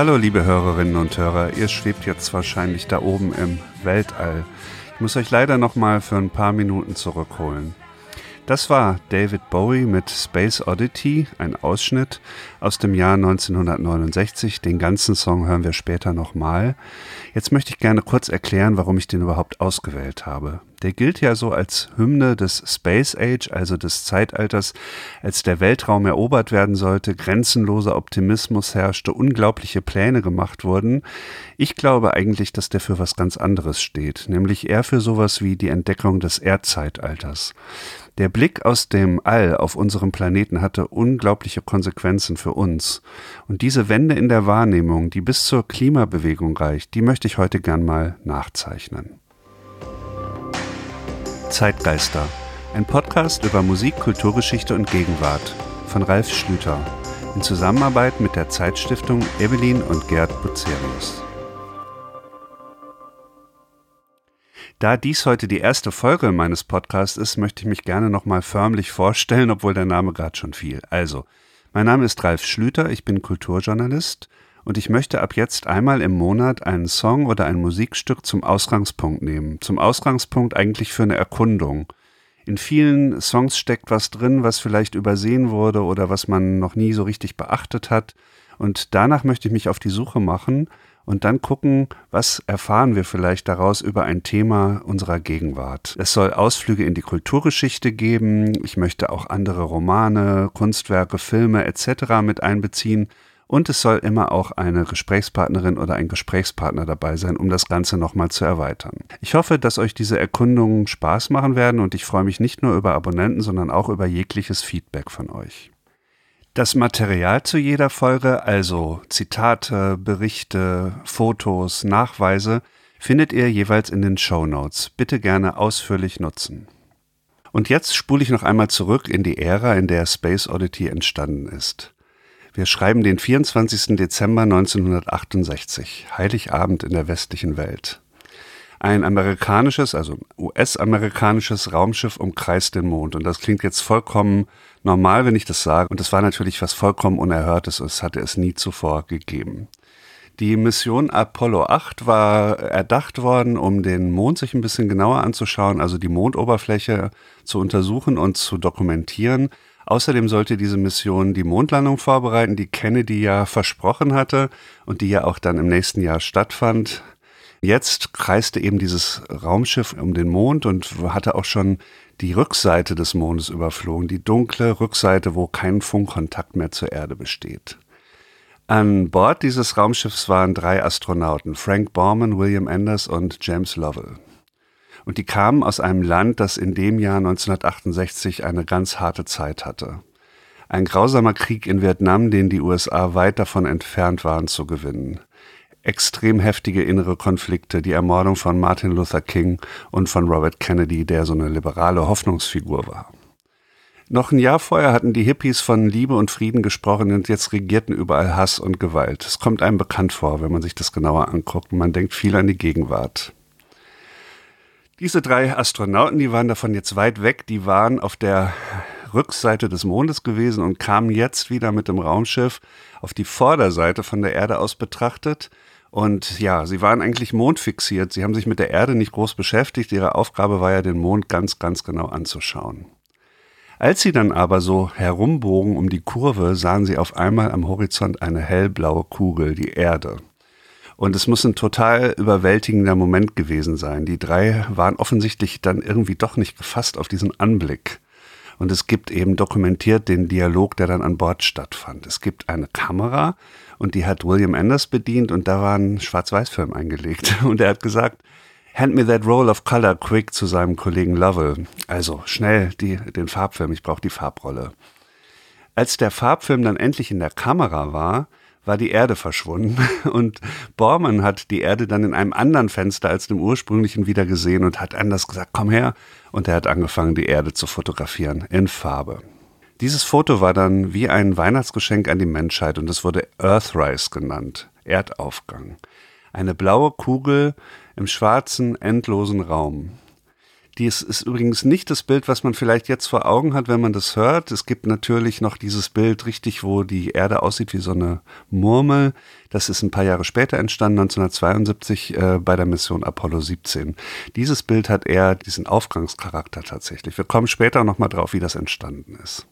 Hallo liebe Hörerinnen und Hörer, ihr schwebt jetzt wahrscheinlich da oben im Weltall. Ich muss euch leider noch mal für ein paar Minuten zurückholen. Das war David Bowie mit Space Oddity, ein Ausschnitt aus dem Jahr 1969. Den ganzen Song hören wir später nochmal. Jetzt möchte ich gerne kurz erklären, warum ich den überhaupt ausgewählt habe. Der gilt ja so als Hymne des Space Age, also des Zeitalters, als der Weltraum erobert werden sollte, grenzenloser Optimismus herrschte, unglaubliche Pläne gemacht wurden. Ich glaube eigentlich, dass der für was ganz anderes steht, nämlich eher für sowas wie die Entdeckung des Erdzeitalters. Der Blick aus dem All auf unserem Planeten hatte unglaubliche Konsequenzen für uns. Und diese Wende in der Wahrnehmung, die bis zur Klimabewegung reicht, die möchte ich heute gern mal nachzeichnen. Zeitgeister, ein Podcast über Musik, Kulturgeschichte und Gegenwart von Ralf Schlüter in Zusammenarbeit mit der Zeitstiftung Evelyn und Gerd Bucerius. Da dies heute die erste Folge meines Podcasts ist, möchte ich mich gerne nochmal förmlich vorstellen, obwohl der Name gerade schon fiel. Also, mein Name ist Ralf Schlüter, ich bin Kulturjournalist und ich möchte ab jetzt einmal im Monat einen Song oder ein Musikstück zum Ausgangspunkt nehmen. Zum Ausgangspunkt eigentlich für eine Erkundung. In vielen Songs steckt was drin, was vielleicht übersehen wurde oder was man noch nie so richtig beachtet hat. Und danach möchte ich mich auf die Suche machen und dann gucken, was erfahren wir vielleicht daraus über ein Thema unserer Gegenwart. Es soll Ausflüge in die Kulturgeschichte geben, ich möchte auch andere Romane, Kunstwerke, Filme etc. mit einbeziehen und es soll immer auch eine Gesprächspartnerin oder ein Gesprächspartner dabei sein, um das Ganze nochmal zu erweitern. Ich hoffe, dass euch diese Erkundungen Spaß machen werden und ich freue mich nicht nur über Abonnenten, sondern auch über jegliches Feedback von euch. Das Material zu jeder Folge, also Zitate, Berichte, Fotos, Nachweise, findet ihr jeweils in den Show Notes. Bitte gerne ausführlich nutzen. Und jetzt spule ich noch einmal zurück in die Ära, in der Space Oddity entstanden ist. Wir schreiben den 24. Dezember 1968, Heiligabend in der westlichen Welt. Ein amerikanisches, also US-amerikanisches Raumschiff umkreist den Mond. Und das klingt jetzt vollkommen normal, wenn ich das sage. Und es war natürlich was vollkommen Unerhörtes. Es hatte es nie zuvor gegeben. Die Mission Apollo 8 war erdacht worden, um den Mond sich ein bisschen genauer anzuschauen, also die Mondoberfläche zu untersuchen und zu dokumentieren. Außerdem sollte diese Mission die Mondlandung vorbereiten, die Kennedy ja versprochen hatte und die ja auch dann im nächsten Jahr stattfand. Jetzt kreiste eben dieses Raumschiff um den Mond und hatte auch schon die Rückseite des Mondes überflogen, die dunkle Rückseite, wo kein Funkkontakt mehr zur Erde besteht. An Bord dieses Raumschiffs waren drei Astronauten, Frank Borman, William Anders und James Lovell. Und die kamen aus einem Land, das in dem Jahr 1968 eine ganz harte Zeit hatte. Ein grausamer Krieg in Vietnam, den die USA weit davon entfernt waren zu gewinnen extrem heftige innere Konflikte, die Ermordung von Martin Luther King und von Robert Kennedy, der so eine liberale Hoffnungsfigur war. Noch ein Jahr vorher hatten die Hippies von Liebe und Frieden gesprochen und jetzt regierten überall Hass und Gewalt. Es kommt einem bekannt vor, wenn man sich das genauer anguckt. Man denkt viel an die Gegenwart. Diese drei Astronauten, die waren davon jetzt weit weg, die waren auf der Rückseite des Mondes gewesen und kamen jetzt wieder mit dem Raumschiff auf die Vorderseite von der Erde aus betrachtet und ja, sie waren eigentlich mondfixiert. Sie haben sich mit der Erde nicht groß beschäftigt. Ihre Aufgabe war ja, den Mond ganz, ganz genau anzuschauen. Als sie dann aber so herumbogen um die Kurve, sahen sie auf einmal am Horizont eine hellblaue Kugel, die Erde. Und es muss ein total überwältigender Moment gewesen sein. Die drei waren offensichtlich dann irgendwie doch nicht gefasst auf diesen Anblick. Und es gibt eben dokumentiert den Dialog, der dann an Bord stattfand. Es gibt eine Kamera und die hat William Anders bedient und da war ein Schwarz-Weiß-Film eingelegt. Und er hat gesagt, Hand me that roll of color quick zu seinem Kollegen Lovell. Also schnell die, den Farbfilm, ich brauche die Farbrolle. Als der Farbfilm dann endlich in der Kamera war, war die Erde verschwunden und Bormann hat die Erde dann in einem anderen Fenster als dem ursprünglichen wieder gesehen und hat anders gesagt, komm her. Und er hat angefangen, die Erde zu fotografieren in Farbe. Dieses Foto war dann wie ein Weihnachtsgeschenk an die Menschheit und es wurde Earthrise genannt, Erdaufgang. Eine blaue Kugel im schwarzen, endlosen Raum. Dies ist übrigens nicht das Bild, was man vielleicht jetzt vor Augen hat, wenn man das hört. Es gibt natürlich noch dieses Bild richtig, wo die Erde aussieht wie so eine Murmel. Das ist ein paar Jahre später entstanden, 1972 äh, bei der Mission Apollo 17. Dieses Bild hat eher diesen Aufgangscharakter tatsächlich. Wir kommen später nochmal drauf, wie das entstanden ist.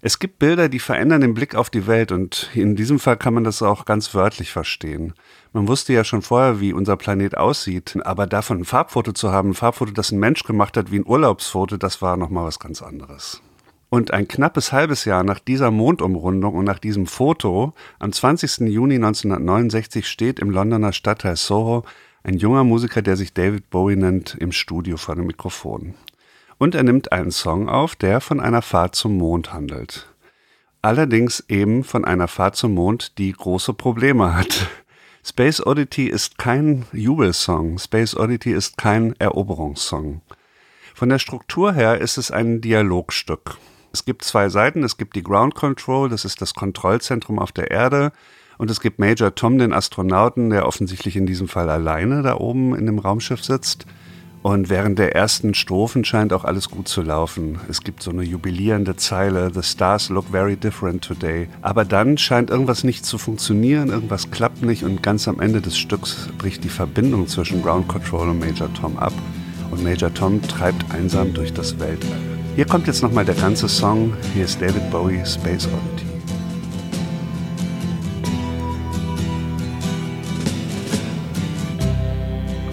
Es gibt Bilder, die verändern den Blick auf die Welt und in diesem Fall kann man das auch ganz wörtlich verstehen. Man wusste ja schon vorher, wie unser Planet aussieht, aber davon ein Farbfoto zu haben, ein Farbfoto, das ein Mensch gemacht hat, wie ein Urlaubsfoto, das war nochmal was ganz anderes. Und ein knappes halbes Jahr nach dieser Mondumrundung und nach diesem Foto, am 20. Juni 1969 steht im Londoner Stadtteil Soho ein junger Musiker, der sich David Bowie nennt, im Studio vor dem Mikrofon und er nimmt einen Song auf, der von einer Fahrt zum Mond handelt. Allerdings eben von einer Fahrt zum Mond, die große Probleme hat. Space Oddity ist kein Jubelsong, Space Oddity ist kein Eroberungssong. Von der Struktur her ist es ein Dialogstück. Es gibt zwei Seiten, es gibt die Ground Control, das ist das Kontrollzentrum auf der Erde, und es gibt Major Tom, den Astronauten, der offensichtlich in diesem Fall alleine da oben in dem Raumschiff sitzt. Und während der ersten Strophen scheint auch alles gut zu laufen. Es gibt so eine jubilierende Zeile, The stars look very different today. Aber dann scheint irgendwas nicht zu funktionieren, irgendwas klappt nicht und ganz am Ende des Stücks bricht die Verbindung zwischen Ground Control und Major Tom ab. Und Major Tom treibt einsam durch das Weltall. Hier kommt jetzt nochmal der ganze Song. Hier ist David Bowie, Space Oddity.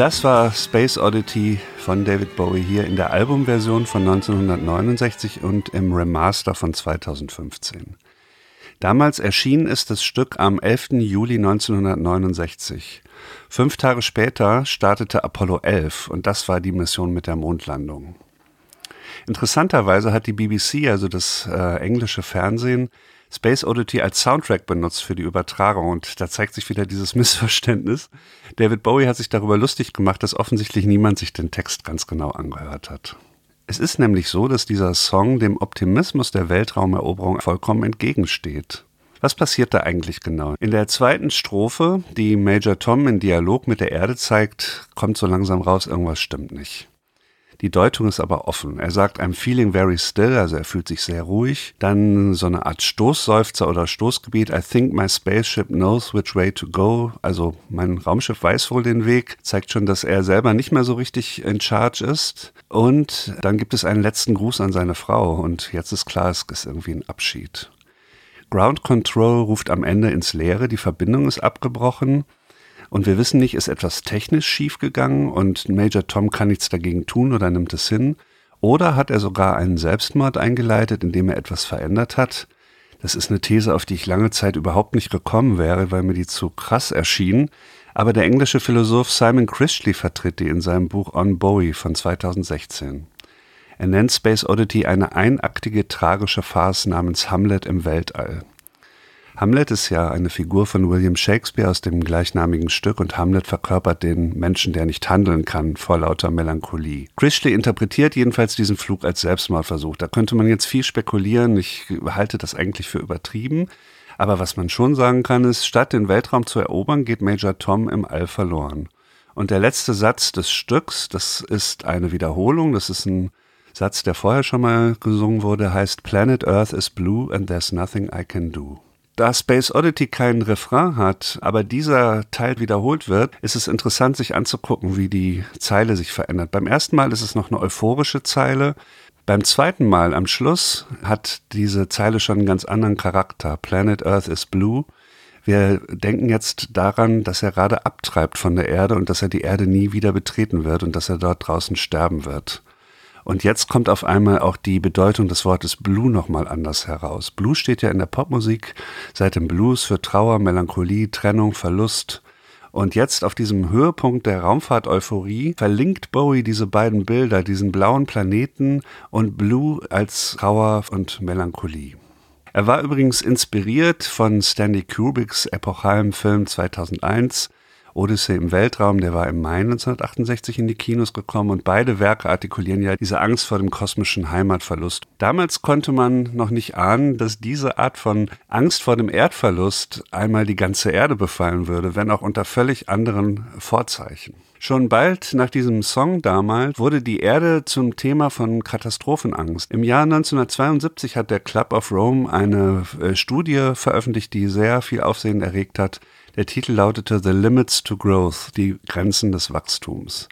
Das war Space Oddity von David Bowie hier in der Albumversion von 1969 und im Remaster von 2015. Damals erschien ist das Stück am 11. Juli 1969. Fünf Tage später startete Apollo 11 und das war die Mission mit der Mondlandung. Interessanterweise hat die BBC, also das äh, englische Fernsehen, Space Oddity als Soundtrack benutzt für die Übertragung und da zeigt sich wieder dieses Missverständnis. David Bowie hat sich darüber lustig gemacht, dass offensichtlich niemand sich den Text ganz genau angehört hat. Es ist nämlich so, dass dieser Song dem Optimismus der Weltraumeroberung vollkommen entgegensteht. Was passiert da eigentlich genau? In der zweiten Strophe, die Major Tom in Dialog mit der Erde zeigt, kommt so langsam raus, irgendwas stimmt nicht. Die Deutung ist aber offen. Er sagt, I'm feeling very still, also er fühlt sich sehr ruhig. Dann so eine Art Stoßseufzer oder Stoßgebiet. I think my spaceship knows which way to go. Also mein Raumschiff weiß wohl den Weg. Zeigt schon, dass er selber nicht mehr so richtig in charge ist. Und dann gibt es einen letzten Gruß an seine Frau. Und jetzt ist klar, es ist irgendwie ein Abschied. Ground Control ruft am Ende ins Leere, die Verbindung ist abgebrochen. Und wir wissen nicht, ist etwas technisch schiefgegangen und Major Tom kann nichts dagegen tun oder nimmt es hin. Oder hat er sogar einen Selbstmord eingeleitet, indem er etwas verändert hat? Das ist eine These, auf die ich lange Zeit überhaupt nicht gekommen wäre, weil mir die zu krass erschien. Aber der englische Philosoph Simon Christley vertritt die in seinem Buch On Bowie von 2016. Er nennt Space Oddity eine einaktige tragische Farce namens Hamlet im Weltall. Hamlet ist ja eine Figur von William Shakespeare aus dem gleichnamigen Stück und Hamlet verkörpert den Menschen, der nicht handeln kann, vor lauter Melancholie. Chrisley interpretiert jedenfalls diesen Flug als Selbstmordversuch. Da könnte man jetzt viel spekulieren. Ich halte das eigentlich für übertrieben. Aber was man schon sagen kann, ist, statt den Weltraum zu erobern, geht Major Tom im All verloren. Und der letzte Satz des Stücks, das ist eine Wiederholung, das ist ein Satz, der vorher schon mal gesungen wurde, heißt Planet Earth is blue and there's nothing I can do. Da Space Oddity keinen Refrain hat, aber dieser Teil wiederholt wird, ist es interessant, sich anzugucken, wie die Zeile sich verändert. Beim ersten Mal ist es noch eine euphorische Zeile. Beim zweiten Mal am Schluss hat diese Zeile schon einen ganz anderen Charakter. Planet Earth is blue. Wir denken jetzt daran, dass er gerade abtreibt von der Erde und dass er die Erde nie wieder betreten wird und dass er dort draußen sterben wird. Und jetzt kommt auf einmal auch die Bedeutung des Wortes Blue nochmal anders heraus. Blue steht ja in der Popmusik seit dem Blues für Trauer, Melancholie, Trennung, Verlust. Und jetzt auf diesem Höhepunkt der Raumfahrt-Euphorie verlinkt Bowie diese beiden Bilder, diesen blauen Planeten und Blue als Trauer und Melancholie. Er war übrigens inspiriert von Stanley Kubricks epochalen Film 2001 Odyssee im Weltraum, der war im Mai 1968 in die Kinos gekommen und beide Werke artikulieren ja diese Angst vor dem kosmischen Heimatverlust. Damals konnte man noch nicht ahnen, dass diese Art von Angst vor dem Erdverlust einmal die ganze Erde befallen würde, wenn auch unter völlig anderen Vorzeichen. Schon bald nach diesem Song damals wurde die Erde zum Thema von Katastrophenangst. Im Jahr 1972 hat der Club of Rome eine äh, Studie veröffentlicht, die sehr viel Aufsehen erregt hat. Der Titel lautete The Limits to Growth, die Grenzen des Wachstums.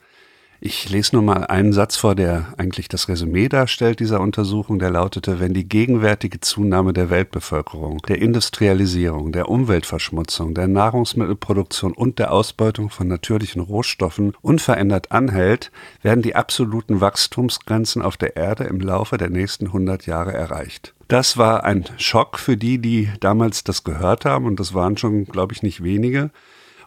Ich lese nur mal einen Satz vor, der eigentlich das Resümee darstellt dieser Untersuchung, der lautete, wenn die gegenwärtige Zunahme der Weltbevölkerung, der Industrialisierung, der Umweltverschmutzung, der Nahrungsmittelproduktion und der Ausbeutung von natürlichen Rohstoffen unverändert anhält, werden die absoluten Wachstumsgrenzen auf der Erde im Laufe der nächsten 100 Jahre erreicht. Das war ein Schock für die, die damals das gehört haben, und das waren schon, glaube ich, nicht wenige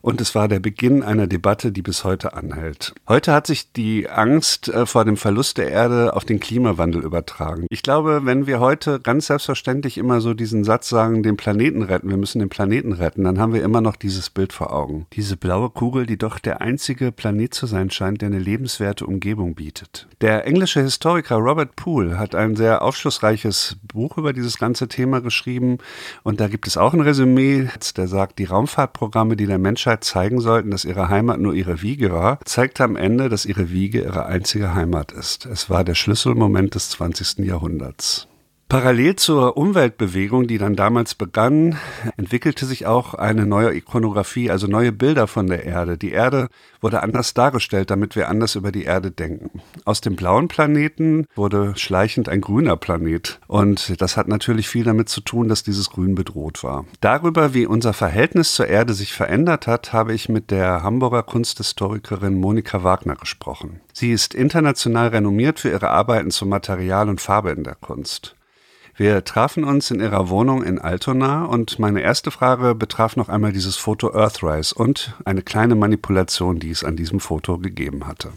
und es war der Beginn einer Debatte, die bis heute anhält. Heute hat sich die Angst äh, vor dem Verlust der Erde auf den Klimawandel übertragen. Ich glaube, wenn wir heute ganz selbstverständlich immer so diesen Satz sagen, den Planeten retten, wir müssen den Planeten retten, dann haben wir immer noch dieses Bild vor Augen. Diese blaue Kugel, die doch der einzige Planet zu sein scheint, der eine lebenswerte Umgebung bietet. Der englische Historiker Robert Poole hat ein sehr aufschlussreiches Buch über dieses ganze Thema geschrieben und da gibt es auch ein Resümee, der sagt, die Raumfahrtprogramme, die der Menschheit Menschheit zeigen sollten, dass ihre Heimat nur ihre Wiege war, zeigte am Ende, dass ihre Wiege ihre einzige Heimat ist. Es war der Schlüsselmoment des 20. Jahrhunderts. Parallel zur Umweltbewegung, die dann damals begann, entwickelte sich auch eine neue Ikonografie, also neue Bilder von der Erde. Die Erde wurde anders dargestellt, damit wir anders über die Erde denken. Aus dem blauen Planeten wurde schleichend ein grüner Planet. Und das hat natürlich viel damit zu tun, dass dieses Grün bedroht war. Darüber, wie unser Verhältnis zur Erde sich verändert hat, habe ich mit der Hamburger Kunsthistorikerin Monika Wagner gesprochen. Sie ist international renommiert für ihre Arbeiten zu Material und Farbe in der Kunst. Wir trafen uns in ihrer Wohnung in Altona und meine erste Frage betraf noch einmal dieses Foto Earthrise und eine kleine Manipulation, die es an diesem Foto gegeben hatte.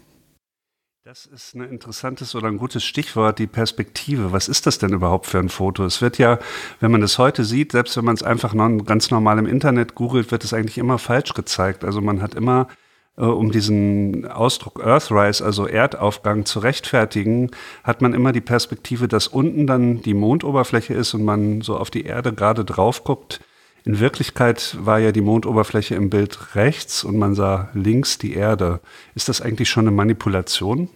Das ist ein interessantes oder ein gutes Stichwort, die Perspektive. Was ist das denn überhaupt für ein Foto? Es wird ja, wenn man das heute sieht, selbst wenn man es einfach ganz normal im Internet googelt, wird es eigentlich immer falsch gezeigt. Also man hat immer um diesen Ausdruck Earthrise, also Erdaufgang, zu rechtfertigen, hat man immer die Perspektive, dass unten dann die Mondoberfläche ist und man so auf die Erde gerade drauf guckt. In Wirklichkeit war ja die Mondoberfläche im Bild rechts und man sah links die Erde. Ist das eigentlich schon eine Manipulation?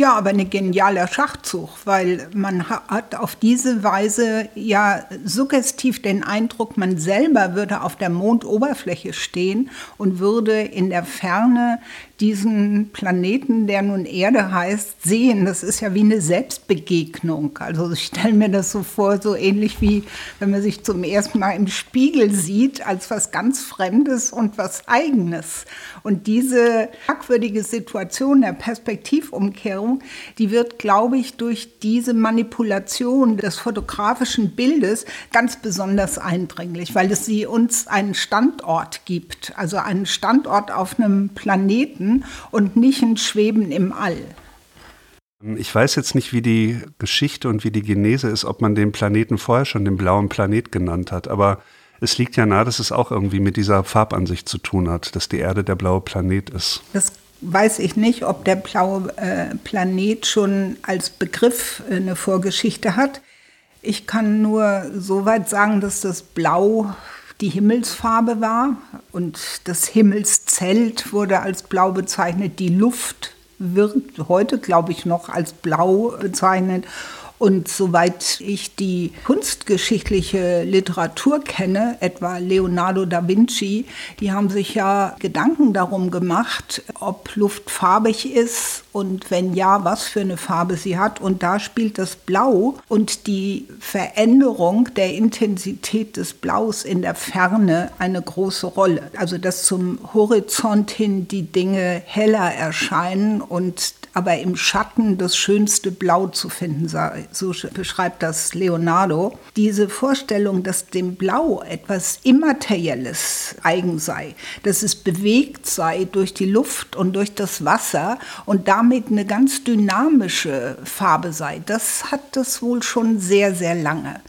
Ja, aber ein genialer Schachzug, weil man hat auf diese Weise ja suggestiv den Eindruck, man selber würde auf der Mondoberfläche stehen und würde in der Ferne diesen Planeten, der nun Erde heißt, sehen. Das ist ja wie eine Selbstbegegnung. Also ich stelle mir das so vor, so ähnlich wie wenn man sich zum ersten Mal im Spiegel sieht, als was ganz Fremdes und was Eigenes. Und diese merkwürdige Situation der Perspektivumkehrung, die wird, glaube ich, durch diese Manipulation des fotografischen Bildes ganz besonders eindringlich, weil es sie uns einen Standort gibt, also einen Standort auf einem Planeten, Schweben und nicht ein Schweben im All. Ich weiß jetzt nicht, wie die Geschichte und wie die Genese ist, ob man den Planeten vorher schon den blauen Planet genannt hat, aber es liegt ja nahe, dass es auch irgendwie mit dieser Farbansicht zu tun hat, dass die Erde der blaue Planet ist. Das weiß ich nicht, ob der blaue äh, Planet schon als Begriff äh, eine Vorgeschichte hat. Ich kann nur so weit sagen, dass das Blau die Himmelsfarbe war und das Himmelszelt wurde als blau bezeichnet. Die Luft wird heute, glaube ich, noch als blau bezeichnet. Und soweit ich die kunstgeschichtliche Literatur kenne, etwa Leonardo da Vinci, die haben sich ja Gedanken darum gemacht, ob Luft farbig ist und wenn ja, was für eine Farbe sie hat. Und da spielt das Blau und die Veränderung der Intensität des Blaus in der Ferne eine große Rolle. Also dass zum Horizont hin die Dinge heller erscheinen und aber im Schatten das schönste Blau zu finden sei. So beschreibt das Leonardo. Diese Vorstellung, dass dem Blau etwas Immaterielles eigen sei, dass es bewegt sei durch die Luft und durch das Wasser und damit eine ganz dynamische Farbe sei, das hat das wohl schon sehr, sehr lange.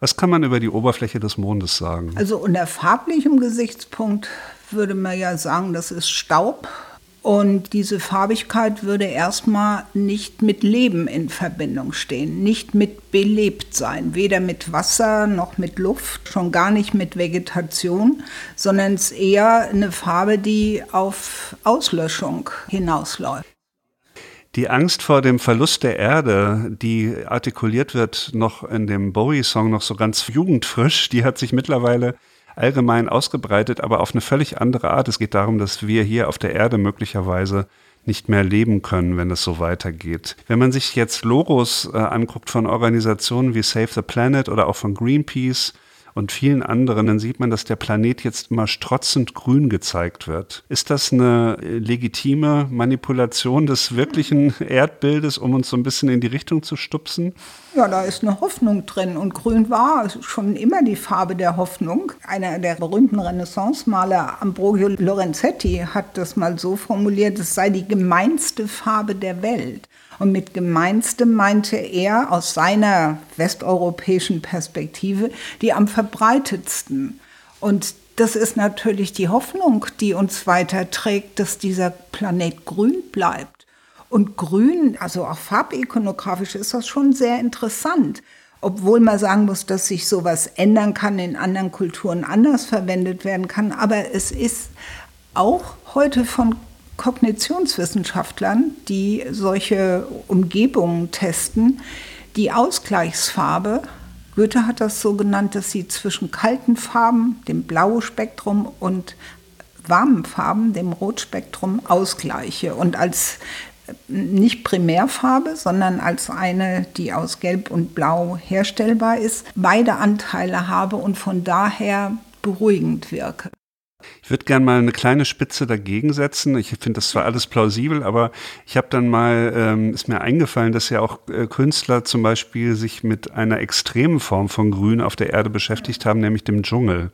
Was kann man über die Oberfläche des Mondes sagen? Also unter farblichem Gesichtspunkt würde man ja sagen, das ist Staub und diese Farbigkeit würde erstmal nicht mit Leben in Verbindung stehen, nicht mit belebt sein, weder mit Wasser noch mit Luft, schon gar nicht mit Vegetation, sondern es ist eher eine Farbe, die auf Auslöschung hinausläuft. Die Angst vor dem Verlust der Erde, die artikuliert wird noch in dem Bowie-Song noch so ganz jugendfrisch, die hat sich mittlerweile allgemein ausgebreitet, aber auf eine völlig andere Art. Es geht darum, dass wir hier auf der Erde möglicherweise nicht mehr leben können, wenn es so weitergeht. Wenn man sich jetzt Logos äh, anguckt von Organisationen wie Save the Planet oder auch von Greenpeace, und vielen anderen, dann sieht man, dass der Planet jetzt immer strotzend grün gezeigt wird. Ist das eine legitime Manipulation des wirklichen Erdbildes, um uns so ein bisschen in die Richtung zu stupsen? Ja, da ist eine Hoffnung drin und grün war schon immer die Farbe der Hoffnung. Einer der berühmten Renaissance-Maler, Ambrogio Lorenzetti, hat das mal so formuliert, es sei die gemeinste Farbe der Welt. Und mit gemeinstem meinte er aus seiner westeuropäischen Perspektive die am verbreitetsten. Und das ist natürlich die Hoffnung, die uns weiterträgt, dass dieser Planet grün bleibt. Und grün, also auch farbikonografisch, ist das schon sehr interessant. Obwohl man sagen muss, dass sich sowas ändern kann, in anderen Kulturen anders verwendet werden kann. Aber es ist auch heute von Kognitionswissenschaftlern, die solche Umgebungen testen, Die Ausgleichsfarbe, Goethe hat das so genannt, dass sie zwischen kalten Farben, dem blauen Spektrum und warmen Farben, dem Rotspektrum, ausgleiche. Und als nicht Primärfarbe, sondern als eine, die aus Gelb und Blau herstellbar ist, beide Anteile habe und von daher beruhigend wirke. Ich würde gerne mal eine kleine Spitze dagegen setzen. Ich finde das zwar alles plausibel, aber ich habe dann mal, ähm, ist mir eingefallen, dass ja auch äh, Künstler zum Beispiel sich mit einer extremen Form von Grün auf der Erde beschäftigt haben, nämlich dem Dschungel.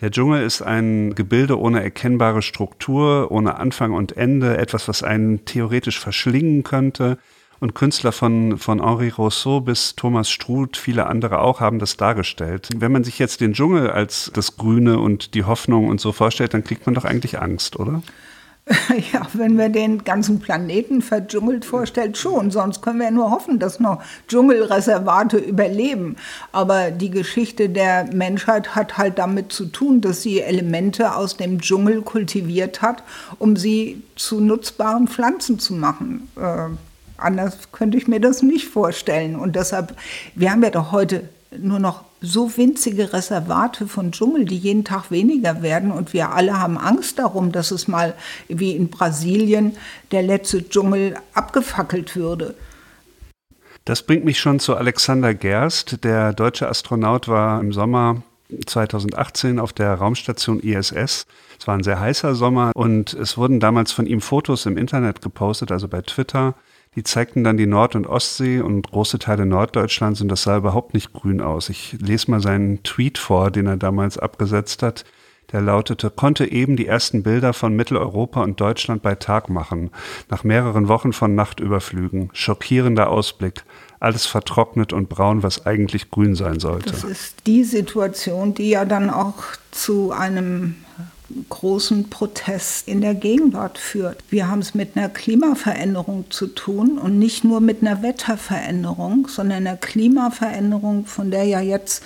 Der Dschungel ist ein Gebilde ohne erkennbare Struktur, ohne Anfang und Ende, etwas, was einen theoretisch verschlingen könnte. Und Künstler von, von Henri Rousseau bis Thomas Struth, viele andere auch, haben das dargestellt. Wenn man sich jetzt den Dschungel als das Grüne und die Hoffnung und so vorstellt, dann kriegt man doch eigentlich Angst, oder? Ja, wenn wir den ganzen Planeten verdschungelt vorstellt, schon. Sonst können wir nur hoffen, dass noch Dschungelreservate überleben. Aber die Geschichte der Menschheit hat halt damit zu tun, dass sie Elemente aus dem Dschungel kultiviert hat, um sie zu nutzbaren Pflanzen zu machen. Anders könnte ich mir das nicht vorstellen. Und deshalb, wir haben ja doch heute nur noch so winzige Reservate von Dschungel, die jeden Tag weniger werden. Und wir alle haben Angst darum, dass es mal wie in Brasilien der letzte Dschungel abgefackelt würde. Das bringt mich schon zu Alexander Gerst. Der deutsche Astronaut war im Sommer 2018 auf der Raumstation ISS. Es war ein sehr heißer Sommer und es wurden damals von ihm Fotos im Internet gepostet, also bei Twitter. Die zeigten dann die Nord- und Ostsee und große Teile Norddeutschlands und das sah überhaupt nicht grün aus. Ich lese mal seinen Tweet vor, den er damals abgesetzt hat. Der lautete, konnte eben die ersten Bilder von Mitteleuropa und Deutschland bei Tag machen. Nach mehreren Wochen von Nachtüberflügen. Schockierender Ausblick. Alles vertrocknet und braun, was eigentlich grün sein sollte. Das ist die Situation, die ja dann auch zu einem großen Protest in der Gegenwart führt. Wir haben es mit einer Klimaveränderung zu tun und nicht nur mit einer Wetterveränderung, sondern einer Klimaveränderung, von der ja jetzt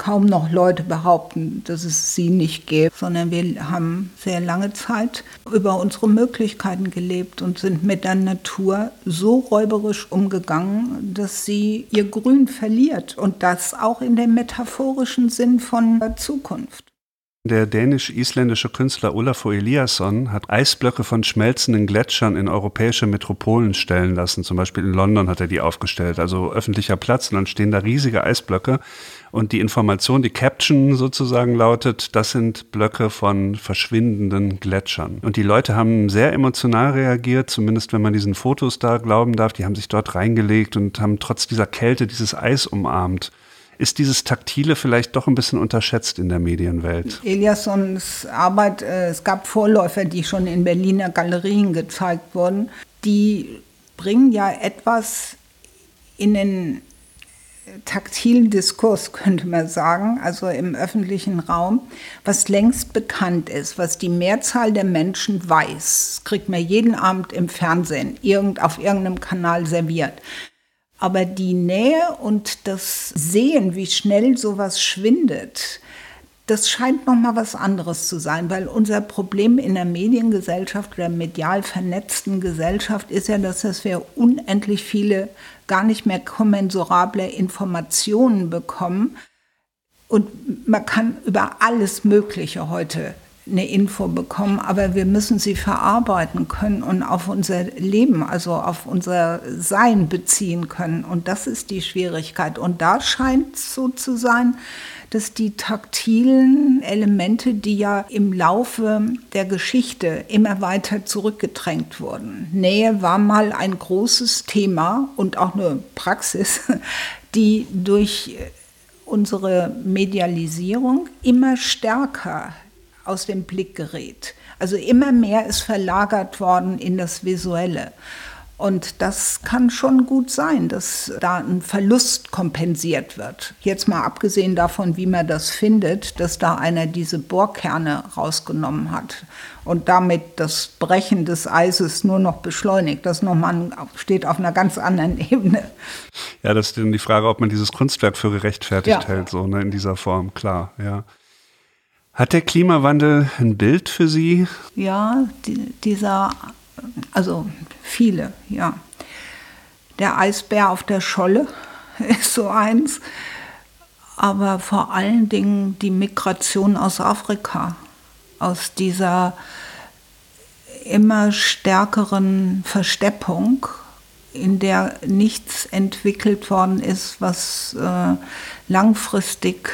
kaum noch Leute behaupten, dass es sie nicht gäbe, sondern wir haben sehr lange Zeit über unsere Möglichkeiten gelebt und sind mit der Natur so räuberisch umgegangen, dass sie ihr Grün verliert und das auch in dem metaphorischen Sinn von Zukunft. Der dänisch-isländische Künstler Olafur Eliasson hat Eisblöcke von schmelzenden Gletschern in europäische Metropolen stellen lassen. Zum Beispiel in London hat er die aufgestellt, also öffentlicher Platz. Und dann stehen da riesige Eisblöcke. Und die Information, die Caption sozusagen lautet, das sind Blöcke von verschwindenden Gletschern. Und die Leute haben sehr emotional reagiert, zumindest wenn man diesen Fotos da glauben darf. Die haben sich dort reingelegt und haben trotz dieser Kälte dieses Eis umarmt ist dieses Taktile vielleicht doch ein bisschen unterschätzt in der Medienwelt. Eliassons Arbeit, äh, es gab Vorläufer, die schon in Berliner Galerien gezeigt wurden, die bringen ja etwas in den taktilen Diskurs, könnte man sagen, also im öffentlichen Raum, was längst bekannt ist, was die Mehrzahl der Menschen weiß. Kriegt man jeden Abend im Fernsehen, irgend, auf irgendeinem Kanal serviert. Aber die Nähe und das Sehen, wie schnell sowas schwindet, das scheint noch mal was anderes zu sein, weil unser Problem in der Mediengesellschaft oder medial vernetzten Gesellschaft ist ja, dass wir unendlich viele gar nicht mehr kommensurable Informationen bekommen. Und man kann über alles Mögliche heute eine Info bekommen, aber wir müssen sie verarbeiten können und auf unser Leben, also auf unser Sein beziehen können. Und das ist die Schwierigkeit. Und da scheint es so zu sein, dass die taktilen Elemente, die ja im Laufe der Geschichte immer weiter zurückgedrängt wurden. Nähe war mal ein großes Thema und auch eine Praxis, die durch unsere Medialisierung immer stärker aus dem Blick gerät. Also immer mehr ist verlagert worden in das Visuelle. Und das kann schon gut sein, dass da ein Verlust kompensiert wird. Jetzt mal abgesehen davon, wie man das findet, dass da einer diese Bohrkerne rausgenommen hat und damit das Brechen des Eises nur noch beschleunigt. Das nochmal steht auf einer ganz anderen Ebene. Ja, das ist dann die Frage, ob man dieses Kunstwerk für gerechtfertigt ja. hält, so ne, in dieser Form, klar, ja. Hat der Klimawandel ein Bild für Sie? Ja, die, dieser, also viele, ja. Der Eisbär auf der Scholle ist so eins. Aber vor allen Dingen die Migration aus Afrika, aus dieser immer stärkeren Versteppung, in der nichts entwickelt worden ist, was äh, langfristig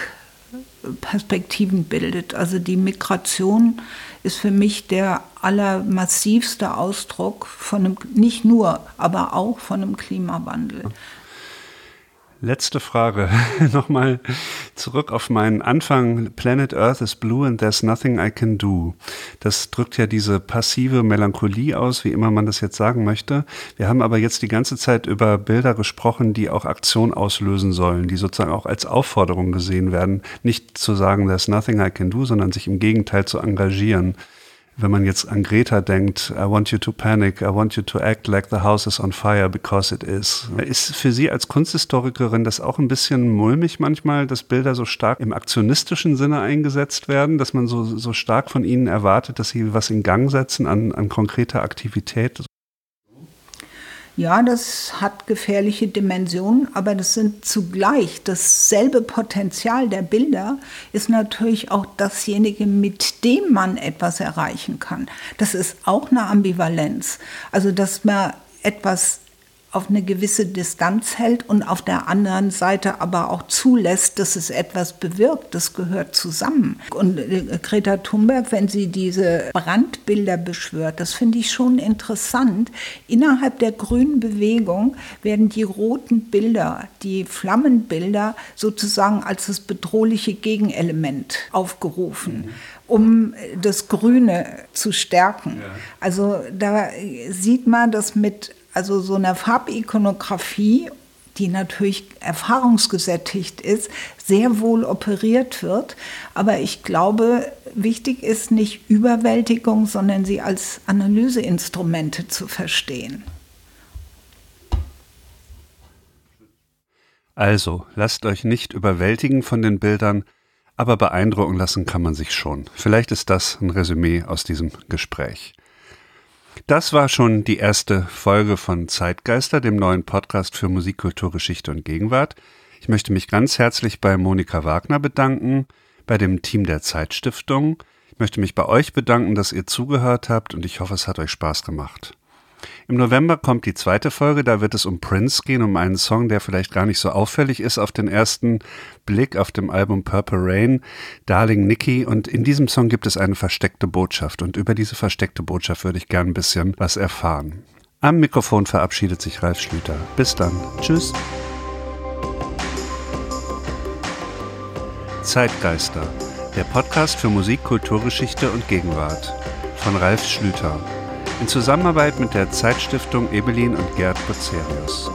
Perspektiven bildet. Also die Migration ist für mich der allermassivste Ausdruck von einem, nicht nur, aber auch von einem Klimawandel. Letzte Frage. Nochmal zurück auf meinen Anfang. Planet Earth is blue and there's nothing I can do. Das drückt ja diese passive Melancholie aus, wie immer man das jetzt sagen möchte. Wir haben aber jetzt die ganze Zeit über Bilder gesprochen, die auch Aktion auslösen sollen, die sozusagen auch als Aufforderung gesehen werden. Nicht zu sagen, there's nothing I can do, sondern sich im Gegenteil zu engagieren wenn man jetzt an Greta denkt, I want you to panic, I want you to act like the house is on fire because it is. Ist für Sie als Kunsthistorikerin das auch ein bisschen mulmig manchmal, dass Bilder so stark im aktionistischen Sinne eingesetzt werden, dass man so, so stark von ihnen erwartet, dass sie was in Gang setzen an, an konkreter Aktivität? Ja, das hat gefährliche Dimensionen, aber das sind zugleich dasselbe Potenzial der Bilder ist natürlich auch dasjenige, mit dem man etwas erreichen kann. Das ist auch eine Ambivalenz. Also, dass man etwas auf eine gewisse Distanz hält und auf der anderen Seite aber auch zulässt, dass es etwas bewirkt. Das gehört zusammen. Und äh, Greta Thunberg, wenn sie diese Brandbilder beschwört, das finde ich schon interessant. Innerhalb der grünen Bewegung werden die roten Bilder, die Flammenbilder sozusagen als das bedrohliche Gegenelement aufgerufen. Mhm um das Grüne zu stärken. Ja. Also da sieht man, dass mit also so einer Farbikonografie, die natürlich erfahrungsgesättigt ist, sehr wohl operiert wird. Aber ich glaube, wichtig ist nicht Überwältigung, sondern sie als Analyseinstrumente zu verstehen. Also, lasst euch nicht überwältigen von den Bildern, aber beeindrucken lassen kann man sich schon. Vielleicht ist das ein Resümee aus diesem Gespräch. Das war schon die erste Folge von Zeitgeister, dem neuen Podcast für Musik, Kultur, Geschichte und Gegenwart. Ich möchte mich ganz herzlich bei Monika Wagner bedanken, bei dem Team der Zeitstiftung. Ich möchte mich bei euch bedanken, dass ihr zugehört habt und ich hoffe, es hat euch Spaß gemacht. Im November kommt die zweite Folge, da wird es um Prince gehen, um einen Song, der vielleicht gar nicht so auffällig ist auf den ersten Blick auf dem Album Purple Rain, Darling Nikki. Und in diesem Song gibt es eine versteckte Botschaft. Und über diese versteckte Botschaft würde ich gern ein bisschen was erfahren. Am Mikrofon verabschiedet sich Ralf Schlüter. Bis dann. Tschüss. Zeitgeister, der Podcast für Musik, Kulturgeschichte und Gegenwart von Ralf Schlüter in Zusammenarbeit mit der Zeitstiftung Ebelin und Gerd Bucerius.